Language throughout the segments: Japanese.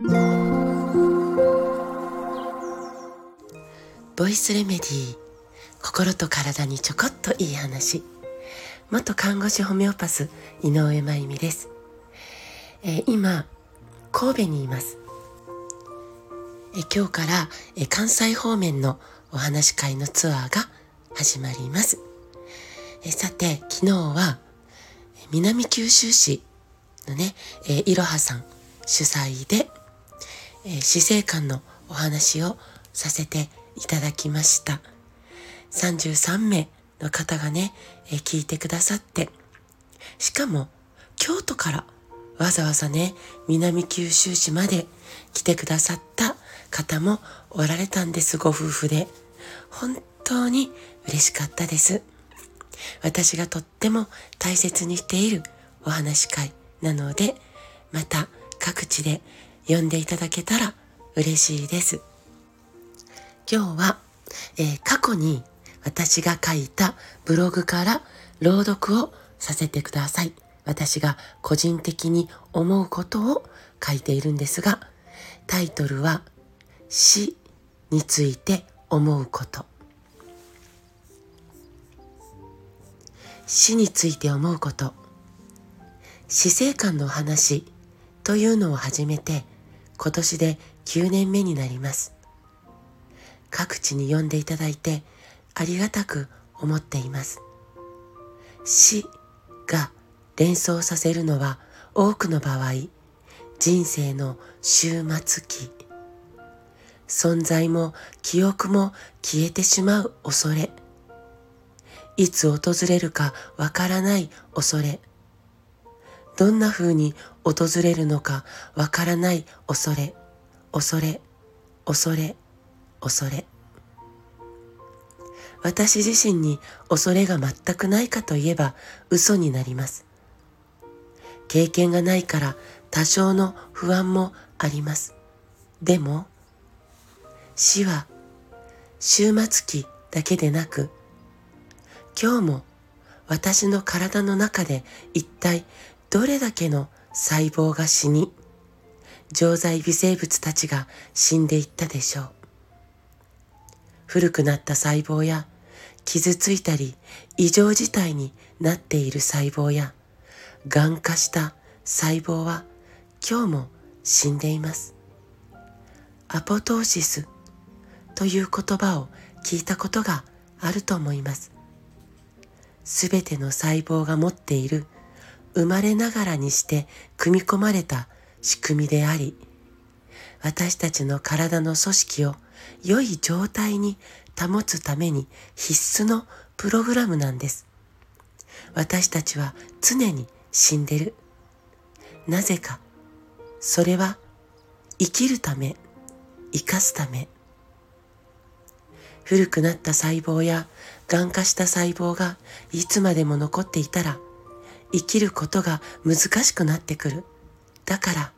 ボイスレメディー心と体にちょこっといい話。元看護師ホメオパス井上真由美です、えー、今神戸にいます。え今日からえ関西方面のお話会のツアーが始まります。えさて昨日は南九州市のね、えいろはさん主催で、え死生観のお話をさせていただきました。33名の方がね、え聞いてくださって、しかも京都からわざわざね、南九州市まで来てくださった方もおられたんです、ご夫婦で。本当に嬉しかったです。私がとっても大切にしているお話会なので、また各地で読んでいただけたら嬉しいです。今日は、えー、過去に私が書いたブログから朗読をさせてください。私が個人的に思うことを書いているんですが、タイトルは死について思うこと。死について思うこと。死生観の話というのを始めて今年で9年目になります。各地に呼んでいただいてありがたく思っています。死が連想させるのは多くの場合人生の終末期存在も記憶も消えてしまう恐れいつ訪れるかわからない恐れどんな風に訪れるのかわからない恐れ、恐れ、恐れ、恐れ。私自身に恐れが全くないかといえば嘘になります。経験がないから多少の不安もあります。でも、死は終末期だけでなく、今日も私の体の中で一体どれだけの細胞が死に、常在微生物たちが死んでいったでしょう。古くなった細胞や、傷ついたり異常事態になっている細胞や、癌化した細胞は今日も死んでいます。アポトーシスという言葉を聞いたことがあると思います。すべての細胞が持っている生まれながらにして組み込まれた仕組みであり、私たちの体の組織を良い状態に保つために必須のプログラムなんです。私たちは常に死んでる。なぜか。それは生きるため、生かすため。古くなった細胞や癌化した細胞がいつまでも残っていたら生きることが難しくなってくる。だから、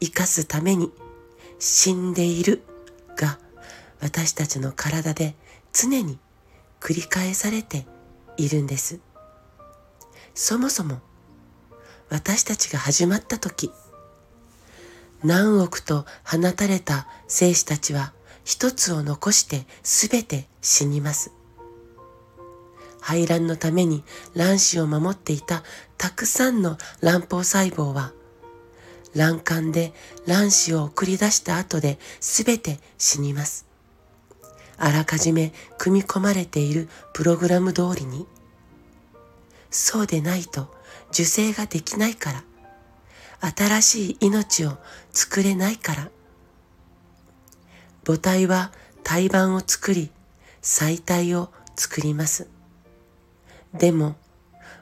生かすために死んでいるが私たちの体で常に繰り返されているんです。そもそも私たちが始まった時、何億と放たれた生死たちは一つを残して全て死にます。排卵のために卵子を守っていたたくさんの卵胞細胞は、卵管で卵子を送り出した後で全て死にます。あらかじめ組み込まれているプログラム通りに。そうでないと受精ができないから。新しい命を作れないから。母体は胎盤を作り、細体を作ります。でも、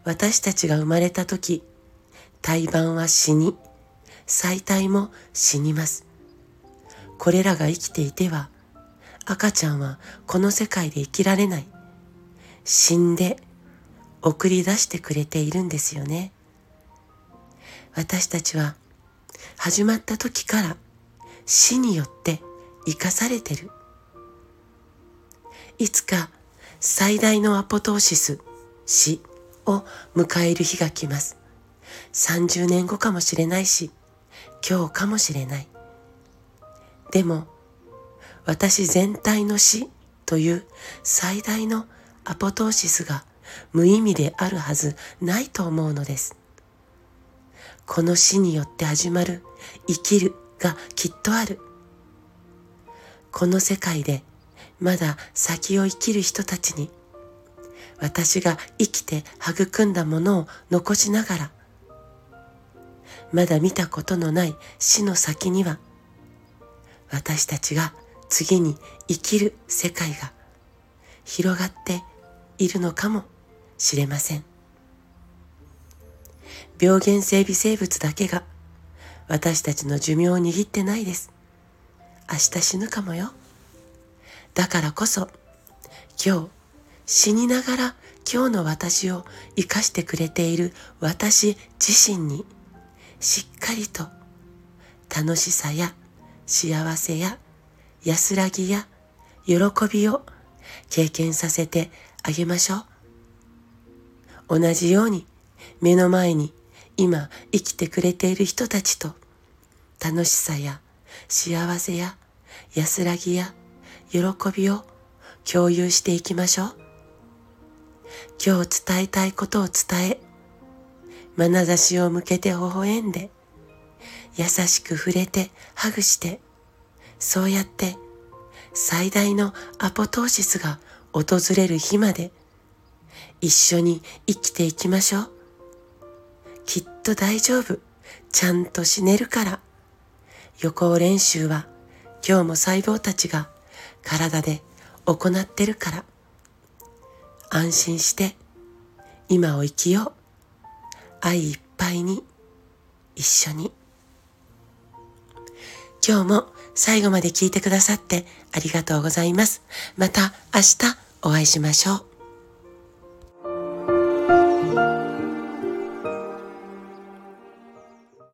私たちが生まれた時、胎盤は死に、細体も死にます。これらが生きていては、赤ちゃんはこの世界で生きられない。死んで送り出してくれているんですよね。私たちは始まった時から死によって生かされてる。いつか最大のアポトーシス、死を迎える日が来ます。30年後かもしれないし、今日かもしれない。でも私全体の死という最大のアポトーシスが無意味であるはずないと思うのです。この死によって始まる生きるがきっとある。この世界でまだ先を生きる人たちに私が生きて育んだものを残しながらまだ見たことのない死の先には私たちが次に生きる世界が広がっているのかもしれません。病原性微生物だけが私たちの寿命を握ってないです。明日死ぬかもよ。だからこそ今日死にながら今日の私を生かしてくれている私自身にしっかりと楽しさや幸せや安らぎや喜びを経験させてあげましょう。同じように目の前に今生きてくれている人たちと楽しさや幸せや安らぎや喜びを共有していきましょう。今日伝えたいことを伝え、眼差しを向けて微笑んで、優しく触れてハグして、そうやって最大のアポトーシスが訪れる日まで一緒に生きていきましょう。きっと大丈夫。ちゃんと死ねるから。予行練習は今日も細胞たちが体で行ってるから。安心して今を生きよう。愛いっぱいに一緒に。今日も最後まで聞いてくださってありがとうございます。また明日お会いしましょう。